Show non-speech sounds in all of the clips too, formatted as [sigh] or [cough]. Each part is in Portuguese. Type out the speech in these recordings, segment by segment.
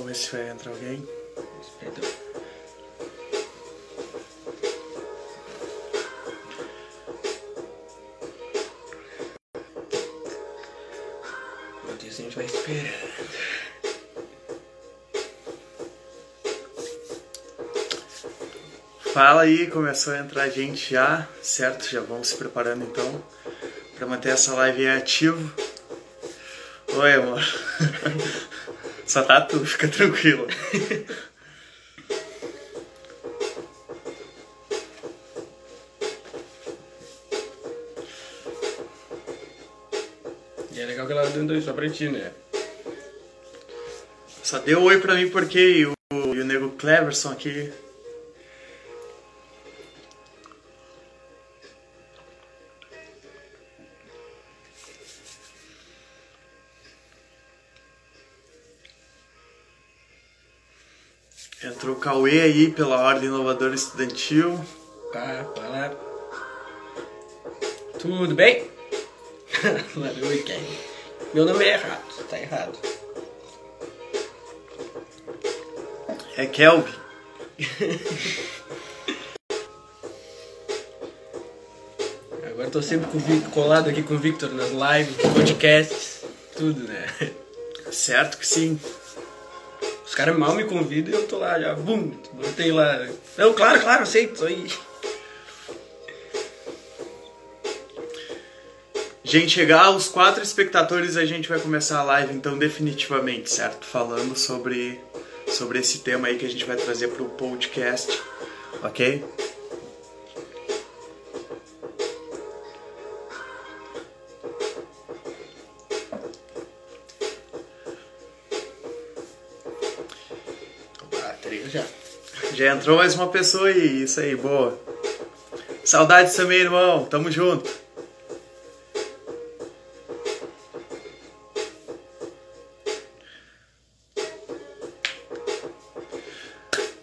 Vamos ver se vai entrar alguém. Então, Enquanto isso a gente vai esperando. Fala aí, começou a entrar gente já, certo? Já vamos se preparando então para manter essa live aí ativo. Oi, amor. [laughs] Só tá tu, fica tranquilo. E é legal que ela dando isso só pra ti, né? Só deu oi pra mim porque o, o nego Cleverson aqui. Cauê aí pela Ordem Inovadora Estudantil. Pá, pá. Tudo bem? [laughs] Meu nome é errado, tá errado. É Kelvin. [laughs] Agora eu tô sempre com colado aqui com o Victor nas lives, podcasts, tudo, né? Certo que sim. Os caras mal me convidam e eu tô lá já, bum, botei lá. Não, claro, claro, aceito, aí. Gente, chegar aos quatro espectadores, a gente vai começar a live, então, definitivamente, certo? Falando sobre, sobre esse tema aí que a gente vai trazer pro podcast, ok? Entrou mais uma pessoa aí, isso aí, boa. Saudades também, irmão, tamo junto.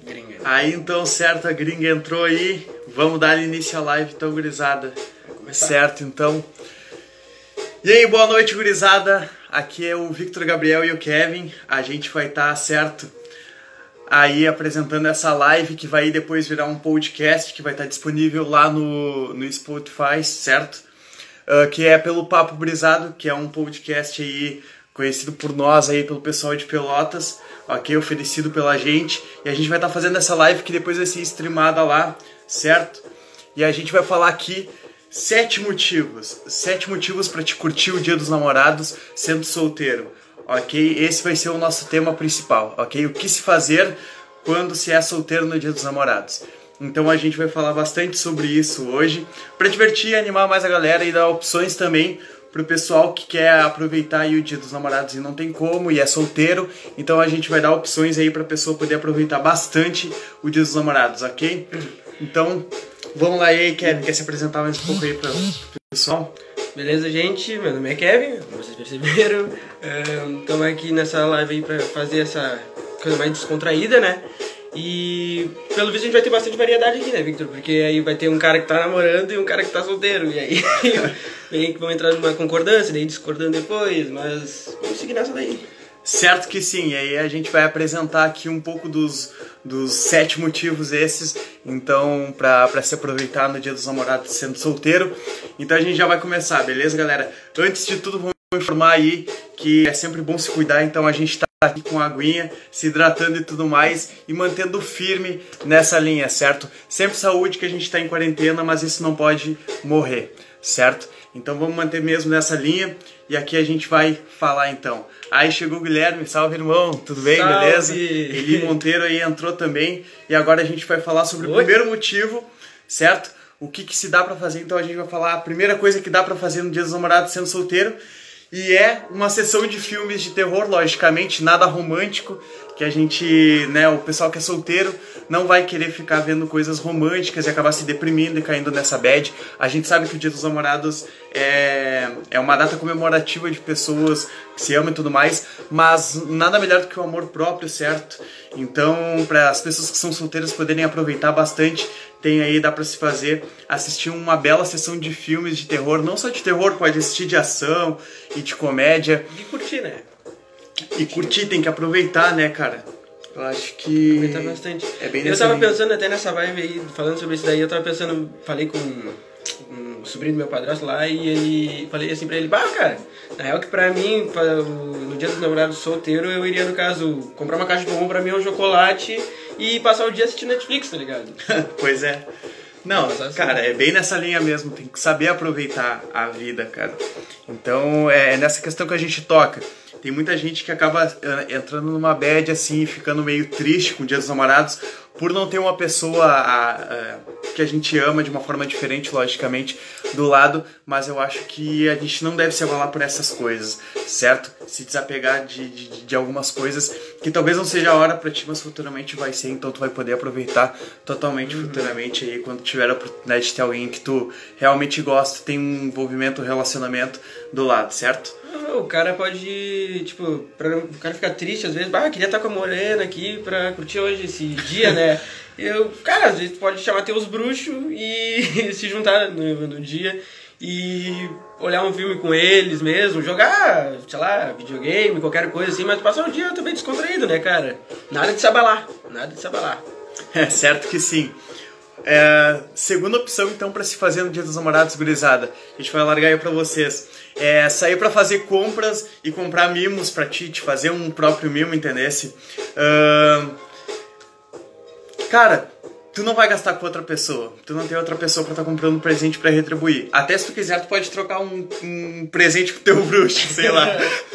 Gringa. Aí então, certo, a gringa entrou aí. Vamos dar início à live, então, gurizada. Certo, então. E aí, boa noite, gurizada. Aqui é o Victor Gabriel e o Kevin. A gente vai estar, certo, aí apresentando essa live que vai depois virar um podcast que vai estar disponível lá no, no Spotify, certo? Ah, que é pelo Papo Brisado, que é um podcast aí conhecido por nós aí, pelo pessoal de Pelotas, ok? Oferecido pela gente. E a gente vai estar fazendo essa live que depois vai ser streamada lá, certo? E a gente vai falar aqui sete motivos. Sete motivos para te curtir o Dia dos Namorados sendo solteiro, ok? Esse vai ser o nosso tema principal, ok? O que se fazer quando se é solteiro no Dia dos Namorados. Então a gente vai falar bastante sobre isso hoje, para divertir animar mais a galera e dar opções também pro pessoal que quer aproveitar aí o Dia dos Namorados e não tem como e é solteiro. Então a gente vai dar opções aí pra pessoa poder aproveitar bastante o Dia dos Namorados, ok? Então, vamos lá aí, Kevin, quer se apresentar mais um pouco aí pra, pro pessoal? Beleza, gente? Meu nome é Kevin, como vocês perceberam. Estamos aqui nessa live aí pra fazer essa coisa mais descontraída, né? E pelo visto a gente vai ter bastante variedade aqui, né, Victor? Porque aí vai ter um cara que tá namorando e um cara que tá solteiro. E aí [laughs] vem que vão entrar numa concordância, daí discordando depois, mas vamos seguir nessa daí. Certo que sim, e aí a gente vai apresentar aqui um pouco dos, dos sete motivos esses, então, pra se aproveitar no dia dos namorados sendo solteiro. Então a gente já vai começar, beleza, galera? Antes de tudo, vamos informar aí que é sempre bom se cuidar, então a gente tá aqui com a aguinha, se hidratando e tudo mais, e mantendo firme nessa linha, certo? Sempre saúde que a gente tá em quarentena, mas isso não pode morrer, certo? Então vamos manter mesmo nessa linha, e aqui a gente vai falar então. Aí chegou o Guilherme, salve irmão, tudo bem, Salve! beleza? Eli Monteiro aí entrou também, e agora a gente vai falar sobre o Oi. primeiro motivo, certo? O que, que se dá pra fazer, então a gente vai falar a primeira coisa que dá pra fazer no dia dos namorados sendo solteiro, e é uma sessão de filmes de terror, logicamente, nada romântico, que a gente, né, o pessoal que é solteiro não vai querer ficar vendo coisas românticas e acabar se deprimindo e caindo nessa bad. A gente sabe que o Dia dos Namorados é, é uma data comemorativa de pessoas que se amam e tudo mais, mas nada melhor do que o amor próprio, certo? Então, para as pessoas que são solteiras poderem aproveitar bastante, tem aí, dá pra se fazer, assistir uma bela sessão de filmes de terror, não só de terror, pode assistir de ação e de comédia. E curtir, né? E curtir, tem que aproveitar, né, cara? Eu acho que. Aproveitar bastante. É bem Eu tava linha. pensando até nessa vibe aí, falando sobre isso daí, eu tava pensando, falei com um sobrinho do meu padrasto lá e ele falei assim pra ele, bah, cara, na real que pra mim, pra- no dia dos namorados solteiro, eu iria, no caso, comprar uma caixa de bombom pra mim, um chocolate e passar o dia assistindo Netflix, tá ligado? [laughs] pois é. Não, assim- cara, é bem nessa linha mesmo. Tem que saber aproveitar a vida, cara. Então é nessa questão que a gente toca. Tem muita gente que acaba eh, entrando numa bad assim, ficando meio triste com o Dia dos Namorados por não ter uma pessoa a- a- que a gente ama de uma forma diferente, logicamente, do lado. Mas eu acho que a gente não deve se abalar por essas coisas, certo? Se desapegar de, de, de algumas coisas que talvez não seja a hora pra ti, mas futuramente vai ser. Então tu vai poder aproveitar totalmente futuramente aí quando tiver a oportunidade de ter alguém que tu realmente gosta, tem um envolvimento, um relacionamento do lado, certo? O cara pode, tipo, pra, o cara ficar triste às vezes, bah, queria estar com a morena aqui pra curtir hoje esse dia, né? [laughs] Eu, cara, às vezes pode chamar teus bruxos e [laughs] se juntar no, no dia e olhar um filme com eles mesmo, jogar, sei lá, videogame, qualquer coisa assim, mas passar o dia também descontraído, né, cara? Nada de se abalar, nada de se abalar. É certo que sim. É, segunda opção, então, para se fazer no Dia dos Namorados, gurizada. A gente vai largar aí pra vocês. É sair pra fazer compras e comprar mimos pra ti, te fazer um próprio mimo, entendesse? Ahn, Cara, tu não vai gastar com outra pessoa. Tu não tem outra pessoa pra estar comprando um presente pra retribuir. Até se tu quiser, tu pode trocar um, um presente com o teu bruxo, sei lá.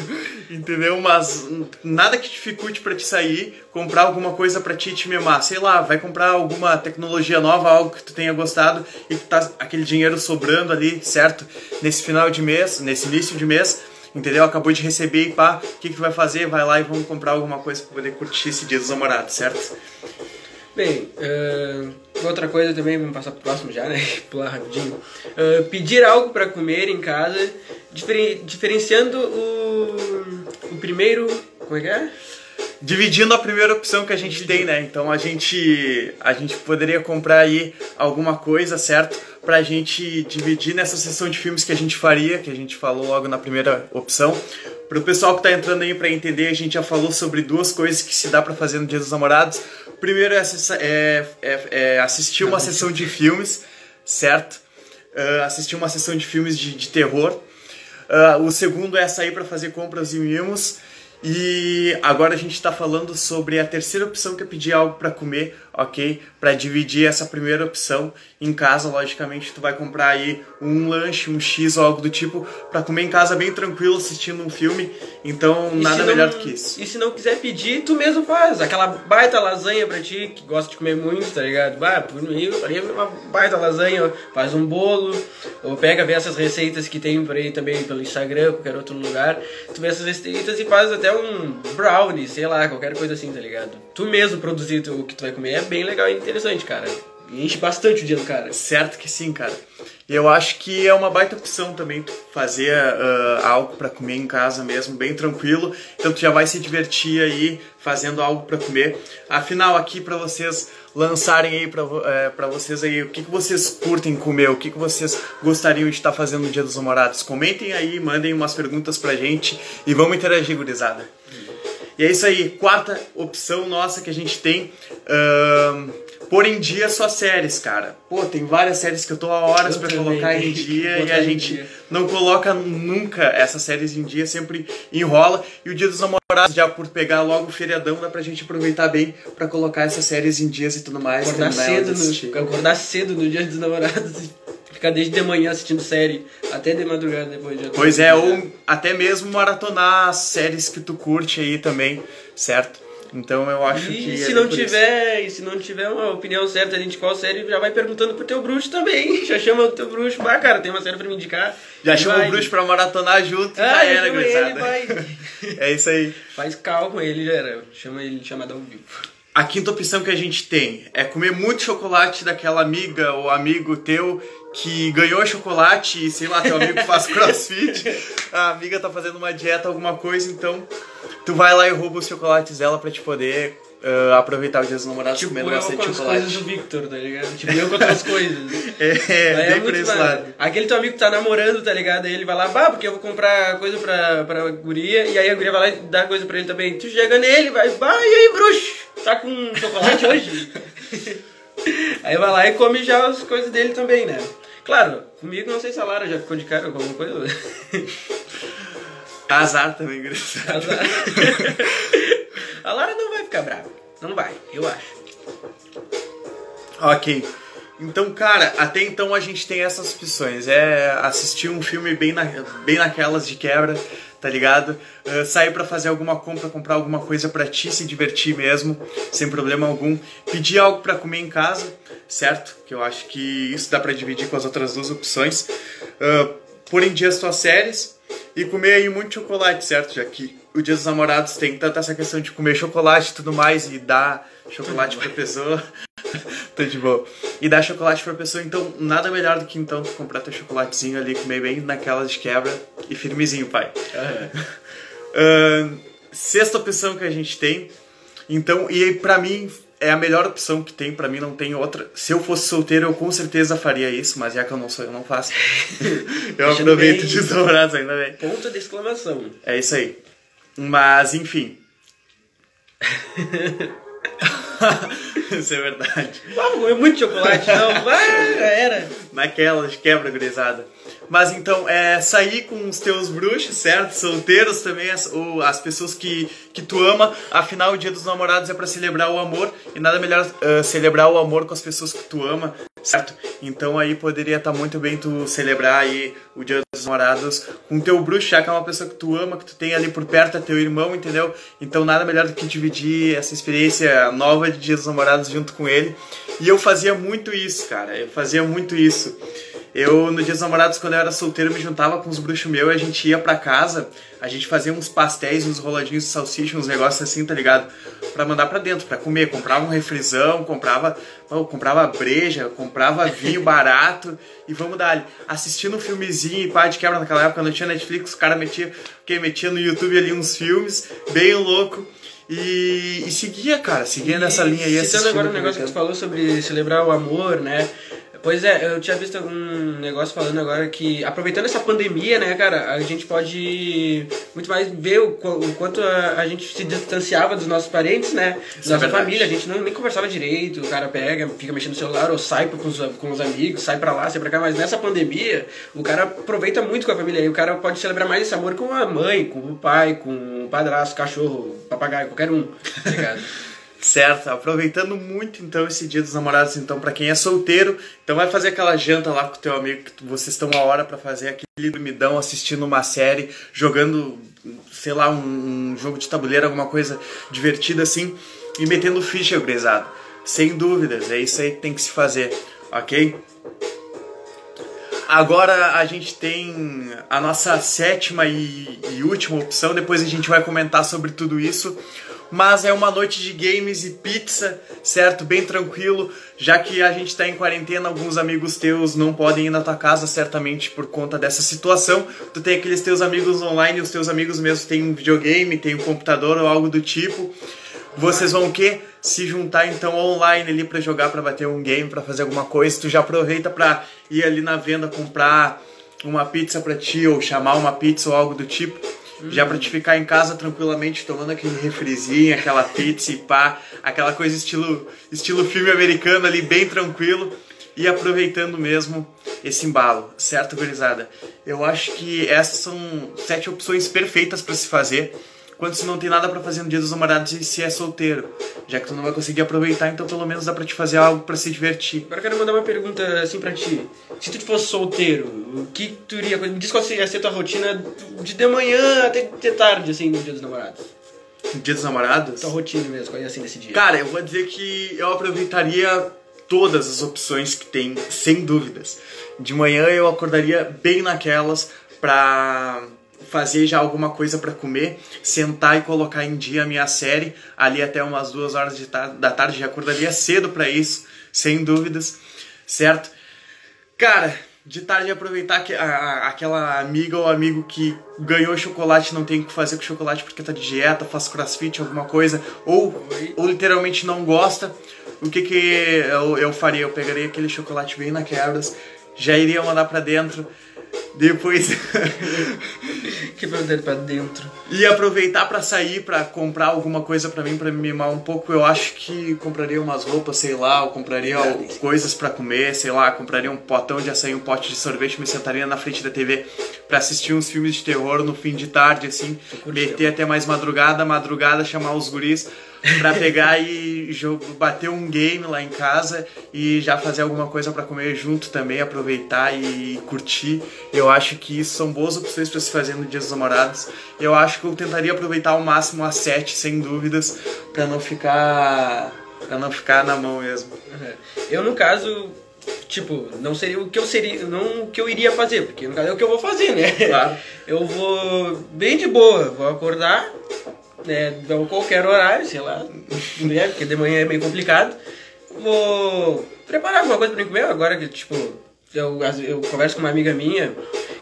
[laughs] Entendeu? Mas nada que dificulte pra te sair, comprar alguma coisa pra ti te mimar. Sei lá, vai comprar alguma tecnologia nova, algo que tu tenha gostado e que tá aquele dinheiro sobrando ali, certo? Nesse final de mês, nesse início de mês, entendeu? Acabou de receber e pá, o que, que tu vai fazer? Vai lá e vamos comprar alguma coisa pra poder curtir esse dia dos namorados, certo? Bem, ahn, outra coisa também, vamos passar pro próximo já, né? [laughs] Pular rapidinho. Ahn, pedir algo pra comer em casa, diferen- diferenciando o, o primeiro. Como é que é? Dividindo a primeira opção que a gente tem, né? Então a gente a gente poderia comprar aí alguma coisa, certo? Pra gente dividir nessa sessão de filmes que a gente faria, que a gente falou logo na primeira opção. Pro pessoal que tá entrando aí pra entender, a gente já falou sobre duas coisas que se dá pra fazer no Dia dos Namorados. Primeiro é, é- é- é assistir uma sessão de filmes, certo? Ah, assistir uma sessão de filmes de, de terror. Ah, o segundo é sair para fazer compras e mimos. E agora a gente está falando sobre a terceira opção que é pedir algo para comer, ok? Para dividir essa primeira opção em casa, logicamente tu vai comprar aí um lanche, um X ou algo do tipo para comer em casa bem tranquilo assistindo um filme. Então E nada se melhor não- do que isso. E se não quiser pedir, tu mesmo faz. Aquela baita lasanha pra ti, que gosta de comer muito, tá ligado? Bah, por mim, faria uma baita lasanha, faz um bolo, ou pega, vê essas receitas que tem por aí também pelo Instagram, qualquer outro lugar. Tu vê essas receitas e faz até um brownie, sei lá, qualquer coisa assim, tá ligado? Tu mesmo produzir o que tu vai comer é bem legal e interessante, cara. Enche bastante o dia do cara. Certo que sim, cara. Eu acho que é uma baita opção também fazer ah, algo pra comer em casa mesmo, bem tranquilo. Então tu já vai se divertir aí fazendo algo pra comer. Afinal, aqui pra vocês lançarem aí vo- eh, pra vocês aí o que, que vocês curtem comer, o que, que vocês gostariam de estar fazendo no Dia dos Namorados. Comentem aí, mandem umas perguntas pra gente e vamos interagir, gurizada. E é isso aí, quarta opção nossa que a gente tem. ahn, pôr em dia suas séries, cara. Pô, tem várias séries que eu tô há horas também colocar em dia e a gente dia. não coloca nunca essas séries em dia, sempre enrola. E o dia dos namorados, já por pegar logo o feriadão, dá pra gente aproveitar bem pra colocar essas séries em dias e tudo mais. Acordar cedo, no, acordar cedo no dia dos namorados e ficar desde de manhã assistindo série até de madrugada depois de Pois é, ou até mesmo maratonar as séries que tu curte aí também, certo? Então eu acho que. E é se não por isso. tiver, e se não tiver uma opinião certa de qual série, já vai perguntando pro teu bruxo também. [laughs] Já chama o teu bruxo, bah, cara, tem uma série pra me indicar. Já chama vai. o bruxo pra maratonar junto Ah, já era, ele, vai. [laughs] É isso aí. Faz cal com ele, já era. Chama ele de chamada ao vivo. A quinta opção que a gente tem é comer muito chocolate daquela amiga ou amigo teu que ganhou chocolate e, sei lá, teu amigo faz crossfit, a amiga tá fazendo uma dieta, alguma coisa, então tu vai lá e rouba os chocolates dela pra te poder uh, aproveitar o dia dos namorados Tipo, comendo bastante com as chocolate. coisas do Victor, tá ligado? Tipo, eu com outras coisas. [laughs] É, Aí bem por muito esse lado. Aquele teu amigo que tá namorando, tá ligado? Aí ele vai lá, bah, porque eu vou comprar coisa pra, pra guria, e aí a guria vai lá e dá coisa pra ele também. Tu chega nele, vai, bah, e aí, bruxo? Tá com chocolate hoje? [laughs] aí vai lá e come já as coisas dele também, né? Claro, comigo não sei se a Lara já ficou de cara com alguma coisa. Azar também, engraçado. Azar. [laughs] a Lara não vai ficar brava. Não vai, eu acho. Ok. Então, cara, até então a gente tem essas opções. É assistir um filme bem, na, bem naquelas de quebra, tá ligado? Uh, sair pra fazer alguma compra, comprar alguma coisa pra ti, se divertir mesmo, sem problema algum. Pedir algo pra comer em casa, certo? Que eu acho que isso dá pra dividir com as outras duas opções. Uh, pôr em dia as tuas séries e comer aí muito chocolate, certo? Já que o Dia dos Namorados tem tanta essa questão de comer chocolate e tudo mais e dar chocolate pra pessoa. [laughs] Tô de boa. E dar chocolate pra pessoa, então nada melhor do que então tu comprar teu chocolatezinho ali, comer bem naquela de quebra e firmezinho, pai. Ahn, [laughs] sexta opção que a gente tem. Então, e aí, pra mim é a melhor opção que tem, pra mim não tem outra. Se eu fosse solteiro, eu com certeza faria isso, mas já que eu não sou, eu não faço. [laughs] eu aproveito de os namorados ainda bem. Ponto de exclamação. É isso aí. Mas, enfim. [laughs] [laughs] isso é verdade. Ah, comer muito chocolate, não. Era. Naquela de quebra gurizada. Mas então, é sair com os teus bruxos, certo? Solteiros também, as, ou as pessoas que, que tu ama. Afinal, o dia dos namorados é pra celebrar o amor. E nada melhor ah, celebrar o amor com as pessoas que tu ama, certo? Então aí poderia estar muito bem tu celebrar aí o dia dos namorados com teu bruxo, já que é uma pessoa que tu ama, que tu tem ali por perto, é teu irmão, entendeu? Então nada melhor do que dividir essa experiência nova de dia dos namorados junto com ele. E eu fazia muito isso, cara. Eu fazia muito isso. Eu, no Dia dos Namorados, quando eu era solteiro, me juntava com os bruxos meus e a gente ia pra casa, a gente fazia uns pastéis, uns roladinhos de salsicha, uns negócios assim, tá ligado? Pra mandar pra dentro, pra comer. Comprava um refrisão, comprava, oh, comprava breja, comprava vinho [laughs] barato e vamos dar Assistindo um filmezinho e pá de quebra naquela época, não tinha Netflix, o cara metia, que metia no YouTube ali uns filmes, bem louco. E, e seguia, cara, seguia nessa linha aí. Citando agora um assistindo, negócio que tu falou sobre celebrar o amor, né? Pois é, eu tinha visto um negócio falando agora que, aproveitando essa pandemia, né, cara, a gente pode muito mais ver o, o quanto a, a gente se distanciava dos nossos parentes, né? Isso Da é nossa verdade. família, a gente não, nem conversava direito, o cara pega, fica mexendo no celular ou sai com os, com os amigos, sai pra lá, sai pra cá, mas nessa pandemia, o cara aproveita muito com a família e o cara pode celebrar mais esse amor com a mãe, com o pai, com o padrasto, cachorro, papagaio, qualquer um, tá ligado? [laughs] Certo, aproveitando muito então esse dia dos namorados, então para quem é solteiro, então vai fazer aquela janta lá com o teu amigo que vocês estão uma hora para fazer aquele dormidão, assistindo uma série, jogando, sei lá, um, um jogo de tabuleiro, alguma coisa divertida assim, e metendo ficha, gurizada. Sem dúvidas, é isso aí que tem que se fazer, ok? Agora a gente tem a nossa sétima e, e última opção, depois a gente vai comentar sobre tudo isso. Mas é uma noite de games e pizza, certo? Bem tranquilo, já que a gente tá em quarentena, alguns amigos teus não podem ir na tua casa, certamente por conta dessa situação. Tu tem aqueles teus amigos online, os teus amigos mesmo têm um videogame, têm um computador ou algo do tipo. Vocês vão o quê? Se juntar então online ali pra jogar, pra bater um game, pra fazer alguma coisa. Tu já aproveita pra ir ali na venda comprar uma pizza pra ti ou chamar uma pizza ou algo do tipo. Já pra te ficar em casa tranquilamente tomando aquele refrizinho, aquela pizza e pá, aquela coisa estilo, estilo filme americano ali, bem tranquilo e aproveitando mesmo esse embalo, certo, gurizada? Eu acho que essas são sete opções perfeitas pra se fazer quando você não tem nada pra fazer no dia dos namorados e se é solteiro. Já que tu não vai conseguir aproveitar, então pelo menos dá pra te fazer algo pra se divertir. Agora eu quero mandar uma pergunta assim pra ti. Se tu fosse solteiro, o que tu iria. Me diz qual ia ser a tua rotina de de manhã até de tarde, assim, no dia dos namorados. No dia dos namorados? Tua rotina mesmo, qual ia ser nesse dia? Cara, eu vou dizer que eu aproveitaria todas as opções que tem, sem dúvidas. De manhã eu acordaria bem naquelas pra fazer já alguma coisa pra comer, sentar e colocar em dia a minha série, ali até umas duas horas de tar- da tarde, já acordaria cedo pra isso, sem dúvidas, certo? Cara, de tarde aproveitar que, a, a, aquela amiga ou amigo que ganhou chocolate não tem o que fazer com chocolate porque tá de dieta, faz crossfit, alguma coisa, ou, ou literalmente não gosta, o que que eu, eu faria? Eu pegaria aquele chocolate bem na quebras, já iria mandar para dentro, depois. [laughs] que mandar pra dentro. E aproveitar para sair, para comprar alguma coisa para mim, para me mimar um pouco. Eu acho que compraria umas roupas, sei lá, ou compraria é, coisas para comer, sei lá, compraria um potão de açaí, um pote de sorvete, me sentaria na frente da TV para assistir uns filmes de terror no fim de tarde, assim, meter até mais madrugada, madrugada, chamar os guris pra pegar e bater um game lá em casa e já fazer alguma coisa para comer junto também, aproveitar e curtir. Eu acho que isso são boas opções para se fazer no Dia dos Namorados. Eu acho que eu tentaria aproveitar ao máximo as sete, sem dúvidas, para não ficar para não ficar na mão mesmo. Eu no caso tipo, não seria o que eu seria, não o que eu iria fazer, porque no caso é o que eu vou fazer, né? Claro. [laughs] Eu vou bem de boa, vou acordar, né, qualquer horário, sei lá, né, porque de manhã é meio complicado. Vou preparar alguma coisa pra mim comer, agora que, tipo, eu, eu converso com uma amiga minha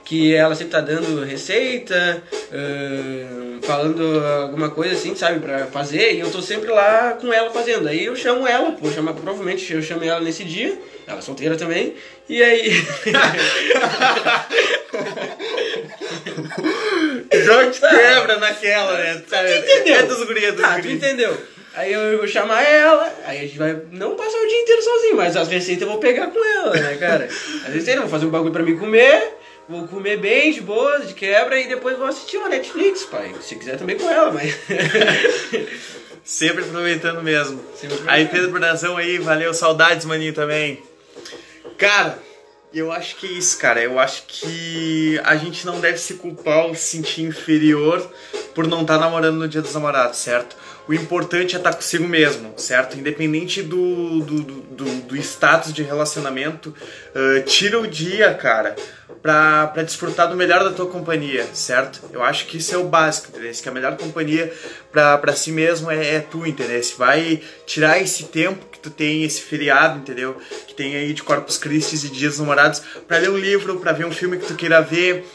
que ela sempre tá dando receita, uh, falando alguma coisa assim, sabe, pra fazer, e eu tô sempre lá com ela fazendo. Aí eu chamo ela, vou chamar, provavelmente eu chamo ela nesse dia, ela é solteira também, e aí. [laughs] Joga quebra naquela, né? Tu entendeu? É dos gurias, dos tá, tu entendeu? Aí eu vou chamar ela, aí a gente vai não passar o dia inteiro sozinho, mas as receitas eu vou pegar com ela, né, cara? As receitas eu vou fazer um bagulho pra mim comer, vou comer bem, de boa, de quebra, e depois vou assistir uma Netflix, pai. Se quiser também com ela, mas. [laughs] Sempre aproveitando mesmo. Sempre aproveitando. Aí, Pedro Brunazão aí, valeu, saudades, maninho, também. Cara, eu acho que é isso, cara. Eu acho que a gente não deve se culpar ou se sentir inferior por não estar tá namorando no dia dos namorados, certo? O importante é estar consigo mesmo, certo? Independente do, do, do, do status de relacionamento, uh, tira o dia, cara, pra, pra desfrutar do melhor da tua companhia, certo? Eu acho que isso é o básico, entendeu? Que a melhor companhia pra, pra si mesmo é, é tu, entendeu? Vai tirar esse tempo que tu tem, esse feriado, entendeu? Que tem aí de Corpus Christi e Dias Namorados, pra ler um livro, pra ver um filme que tu queira ver,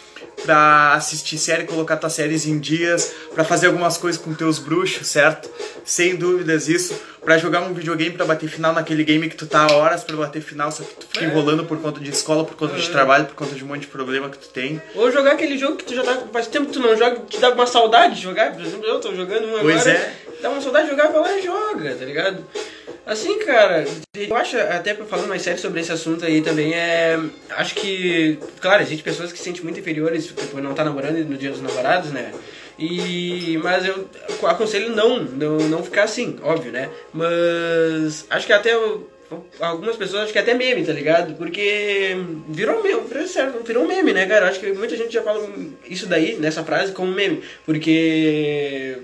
pra assistir série, colocar tuas séries em dias, pra fazer algumas coisas com teus bruxos, certo? Sem dúvidas isso. Pra jogar um videogame pra bater final naquele game que tu tá horas pra bater final, só que tu fica é. enrolando por conta de escola, por conta é. de trabalho, por conta de um monte de problema que tu tem. Ou jogar aquele jogo que tu já tá. Faz tempo que tu não joga, te dá uma saudade de jogar. Por exemplo, eu tô jogando um pois agora. É. Dá uma saudade de jogar, vai lá e joga, tá ligado? Assim, cara, eu acho, até falando mais sério sobre esse assunto aí também, é. Acho que, claro, existe pessoas que se sentem muito inferiores por não estar tá namorando no dia dos namorados, né? E, mas eu aconselho não, não, não ficar assim, óbvio, né? Mas acho que até algumas pessoas acho que até meme, tá ligado? Porque virou meme, virou meme, né, cara? Acho que muita gente já fala isso daí, nessa frase, como meme. Porque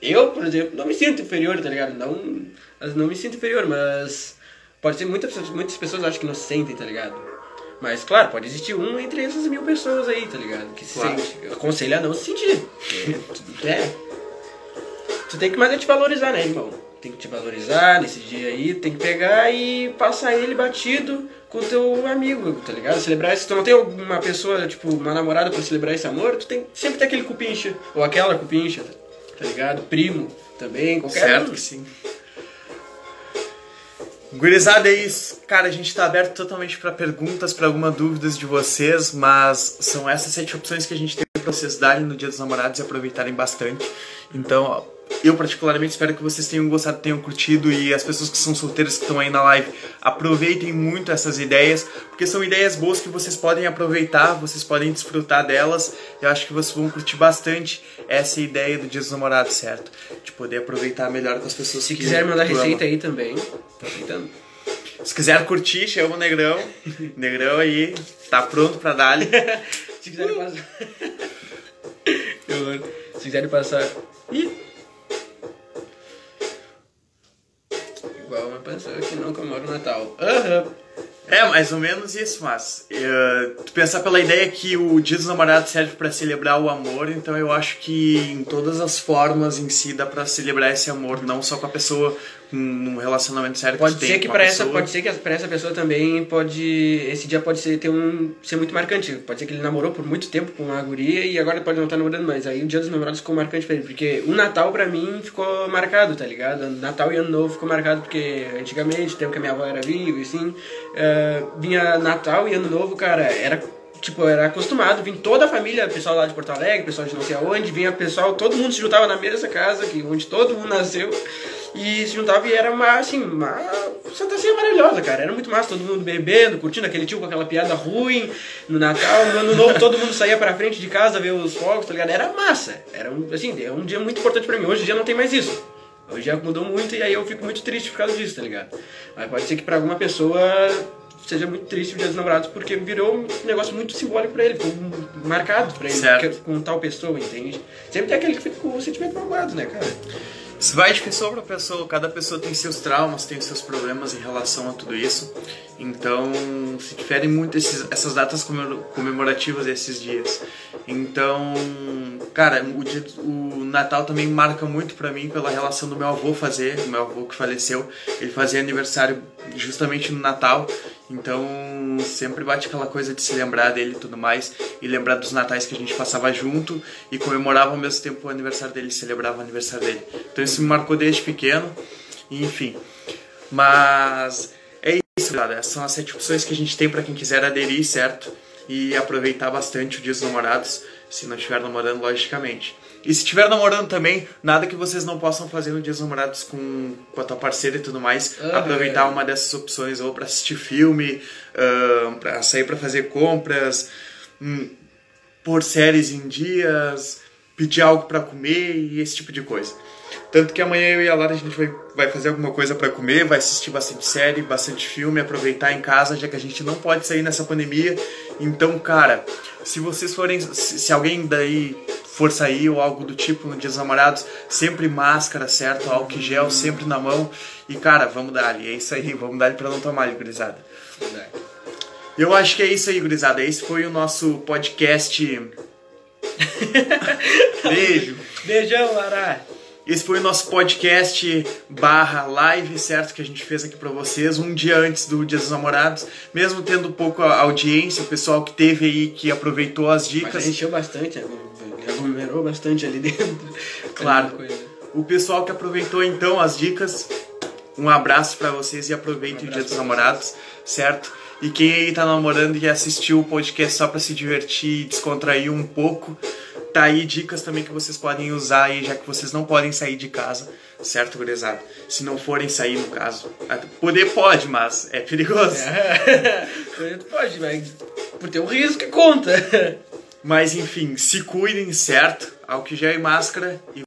eu, por exemplo, não me sinto inferior, tá ligado? Não não me sinto inferior, mas pode ser muitas, muitas pessoas acham que não se sentem, tá ligado? Mas, claro, pode existir um entre essas mil pessoas aí, tá ligado? Que se claro. sente. Eu aconselho a não se sentir. é. Tu tem que mais é te valorizar, né, irmão? Tem que te valorizar nesse dia aí, tem que pegar e passar ele batido com teu amigo, tá ligado? Celebrar Se tu não tem uma pessoa, tipo, uma namorada pra celebrar esse amor, tu tem sempre tem aquele cupincha, ou aquela cupincha, tá ligado? Primo também, qualquer Certo um. que sim. Gurizada, é isso. Cara, a gente tá aberto totalmente para perguntas, para alguma dúvidas de vocês, mas são essas sete opções que a gente tem pra vocês darem no Dia dos Namorados e aproveitarem bastante. Então, eu particularmente espero que vocês tenham gostado, tenham curtido e as pessoas que são solteiras que estão aí na live aproveitem muito essas ideias, porque são ideias boas que vocês podem aproveitar, vocês podem desfrutar delas. Eu acho que vocês vão curtir bastante essa ideia do Dia dos Namorados, certo? De poder aproveitar melhor com as pessoas Se que quiser mandar receita aí também, tá aceitando. Se quiser curtir, chama o Negrão. [laughs] Negrão aí, tá pronto pra dar [laughs] [laughs] Se quiserem passar. Se quiserem passar. Pessoa que não comemora o Natal. Aham. Uhum. É, mais ou menos isso, mas uh, tu pensar pela ideia que o Dia dos Namorados serve para celebrar o amor, então eu acho que em todas as formas em si dá para celebrar esse amor, não só com a pessoa num relacionamento sério Pode que ser que com pra a essa, pode ser que pra essa pessoa também pode. Esse dia pode ser, ter um, ser muito marcante. Pode ser que ele namorou por muito tempo com uma guria e agora pode não estar namorando mais. Aí o dia dos namorados ficou marcante pra ele. Porque o Natal pra mim ficou marcado, tá ligado? Natal e Ano Novo ficou marcado porque antigamente, tempo que a minha avó era viva e assim, eh, vinha Natal e Ano Novo, cara, era. Tipo, era acostumado, vinha toda a família, pessoal lá de Porto Alegre, pessoal de não sei aonde, vinha pessoal, todo mundo se juntava na mesma casa, que, onde todo mundo nasceu, e se juntava e era uma, assim, uma fantasia maravilhosa, cara. Era muito massa, todo mundo bebendo, curtindo aquele tio com aquela piada ruim. No Natal, no Ano Novo, todo mundo saía pra frente de casa ver os fogos, tá ligado? Era massa. Era um, assim, é um dia muito importante pra mim. Hoje em dia não tem mais isso. Hoje já mudou muito e aí eu fico muito triste por causa disso, tá ligado? Mas pode ser que pra alguma pessoa seja muito triste o Dia dos Namorados porque virou um negócio muito simbólico pra ele, ficou marcado pra ele Certo. com tal pessoa, entende? Sempre tem aquele que fica com o sentimento magoado, né, cara? Isso vai de pessoa para pessoa, cada pessoa tem seus traumas, tem seus problemas em relação a tudo isso. Então, se diferem muito esses, essas datas comemora- comemorativas desses dias. Então, cara, o, dia, o Natal também marca muito pra mim pela relação do meu avô fazer, o meu avô que faleceu, ele fazia aniversário justamente no Natal. Então, sempre bate aquela coisa de se lembrar dele e tudo mais, e lembrar dos natais que a gente passava junto e comemorava ao mesmo tempo o aniversário dele, celebrava o aniversário dele. Então, isso me marcou desde pequeno, enfim. Mas é isso, galera. Essas são as sete opções que a gente tem para quem quiser aderir, certo? E aproveitar bastante o Dia dos Namorados, se não estiver namorando, logicamente. E se estiver namorando também, nada que vocês não possam fazer no Dia dos Namorados com, com a tua parceira e tudo mais. Ah, aproveitar é. uma dessas opções, ou para assistir filme, ahn, pra sair para fazer compras, hum, pôr séries em dias, pedir algo para comer e esse tipo de coisa. Tanto que amanhã eu e a Lara a gente vai, vai fazer alguma coisa para comer, vai assistir bastante série, bastante filme, aproveitar em casa, já que a gente não pode sair nessa pandemia. Então, cara, se vocês forem. Se, se alguém daí for sair ou algo do tipo no Dia dos Namorados, sempre máscara, certo? Álcool gel sempre na mão. E, cara, vamos dar ali. É isso aí, vamos dar ali pra não tomar ali, gurizada. Eu acho que é isso aí, gurizada. Esse foi o nosso podcast. [laughs] Beijo. Beijão, Lara! Esse foi o nosso podcast barra live, certo? Que a gente fez aqui pra vocês um dia antes do Dia dos Namorados. Mesmo tendo pouco audiência, o pessoal que teve aí, que aproveitou as Mas dicas. encheu bastante, aglomerou bastante ali dentro. [laughs] Claro. [laughs] O pessoal que aproveitou então as dicas, um abraço pra vocês e aproveitem Um o Dia dos Namorados, certo? E quem aí tá namorando e assistiu o podcast só pra se divertir e descontrair um pouco, tá aí dicas também que vocês podem usar aí, já que vocês não podem sair de casa, certo, gurizada? Se não forem sair, no caso. Poder pode, mas é perigoso. [laughs] Pode, mas por ter um risco que conta. Mas enfim, se cuidem, certo? Álcool gel e máscara e